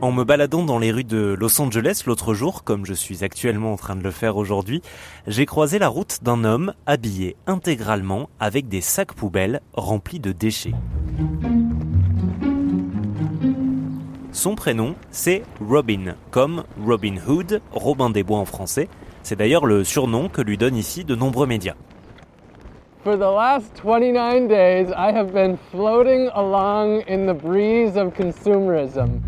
En me baladant dans les rues de Los Angeles l'autre jour, comme je suis actuellement en train de le faire aujourd'hui, j'ai croisé la route d'un homme habillé intégralement avec des sacs poubelles remplis de déchets. Son prénom, c'est Robin, comme Robin Hood, Robin des Bois en français. C'est d'ailleurs le surnom que lui donnent ici de nombreux médias. For the last 29 days, I have been floating along in the breeze of consumerism.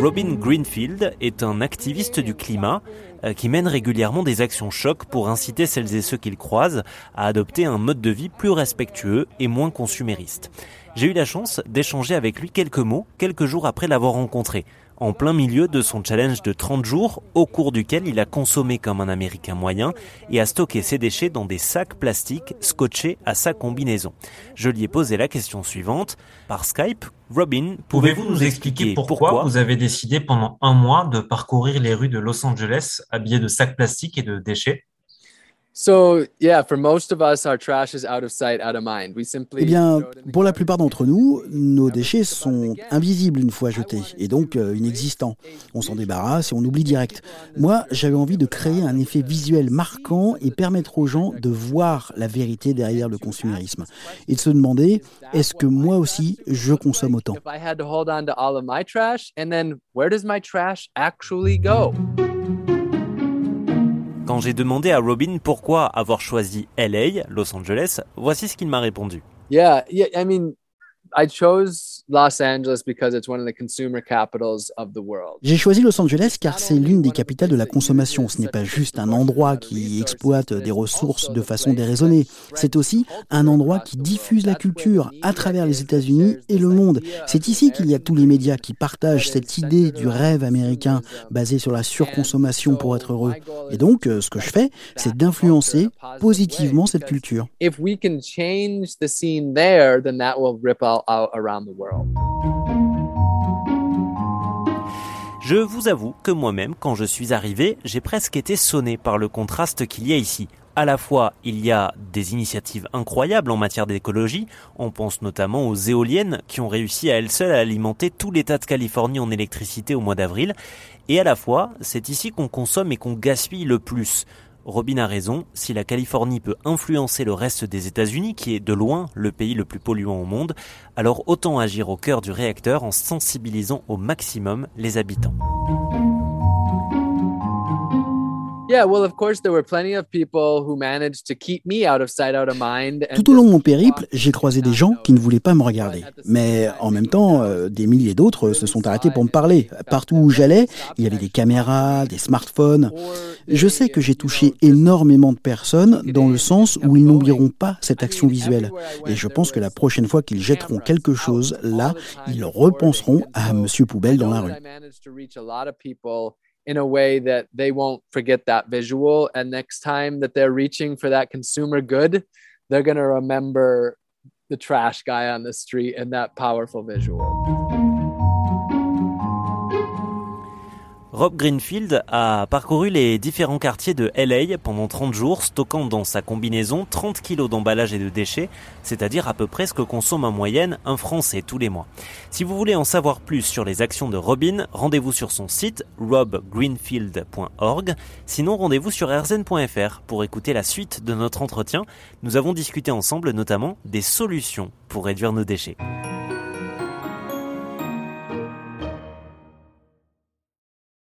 Robin Greenfield est un activiste du climat euh, qui mène régulièrement des actions chocs pour inciter celles et ceux qu'il croise à adopter un mode de vie plus respectueux et moins consumériste. J'ai eu la chance d'échanger avec lui quelques mots quelques jours après l'avoir rencontré en plein milieu de son challenge de 30 jours, au cours duquel il a consommé comme un Américain moyen et a stocké ses déchets dans des sacs plastiques scotchés à sa combinaison. Je lui ai posé la question suivante. Par Skype, Robin, pouvez-vous nous expliquer pourquoi vous avez décidé pendant un mois de parcourir les rues de Los Angeles habillé de sacs plastiques et de déchets? Eh bien, pour la plupart d'entre nous, nos déchets sont invisibles une fois jetés et donc euh, inexistants. On s'en débarrasse et on oublie direct. Moi, j'avais envie de créer un effet visuel marquant et permettre aux gens de voir la vérité derrière le consumérisme. et de se demander est-ce que moi aussi je consomme autant? Quand j'ai demandé à Robin pourquoi avoir choisi LA, Los Angeles, voici ce qu'il m'a répondu. Yeah, yeah, I mean, I chose Los Angeles because it's one of the consumer capitals of the world. J'ai choisi Los Angeles car c'est l'une des capitales de la consommation. Ce n'est pas juste un endroit qui exploite des ressources de façon déraisonnée. C'est aussi un endroit qui diffuse la culture à travers les États-Unis et le monde. C'est ici qu'il y a tous les médias qui partagent cette idée du rêve américain basé sur la surconsommation pour être heureux. Et donc, ce que je fais, c'est d'influencer positivement cette culture. If we can change the scene there, then that will ripple Je vous avoue que moi-même, quand je suis arrivé, j'ai presque été sonné par le contraste qu'il y a ici. À la fois, il y a des initiatives incroyables en matière d'écologie, on pense notamment aux éoliennes qui ont réussi à elles seules à alimenter tout l'État de Californie en électricité au mois d'avril, et à la fois, c'est ici qu'on consomme et qu'on gaspille le plus. Robin a raison, si la Californie peut influencer le reste des États-Unis, qui est de loin le pays le plus polluant au monde, alors autant agir au cœur du réacteur en sensibilisant au maximum les habitants. Tout au long de mon périple, j'ai croisé des gens qui ne voulaient pas me regarder. Mais en même temps, euh, des milliers d'autres se sont arrêtés pour me parler. Partout où j'allais, il y avait des caméras, des smartphones. Je sais que j'ai touché énormément de personnes dans le sens où ils n'oublieront pas cette action visuelle. Et je pense que la prochaine fois qu'ils jetteront quelque chose là, ils repenseront à Monsieur Poubelle dans la rue. In a way that they won't forget that visual. And next time that they're reaching for that consumer good, they're going to remember the trash guy on the street and that powerful visual. Rob Greenfield a parcouru les différents quartiers de LA pendant 30 jours, stockant dans sa combinaison 30 kilos d'emballage et de déchets, c'est-à-dire à peu près ce que consomme en moyenne un Français tous les mois. Si vous voulez en savoir plus sur les actions de Robin, rendez-vous sur son site robgreenfield.org. Sinon, rendez-vous sur rzn.fr pour écouter la suite de notre entretien. Nous avons discuté ensemble notamment des solutions pour réduire nos déchets.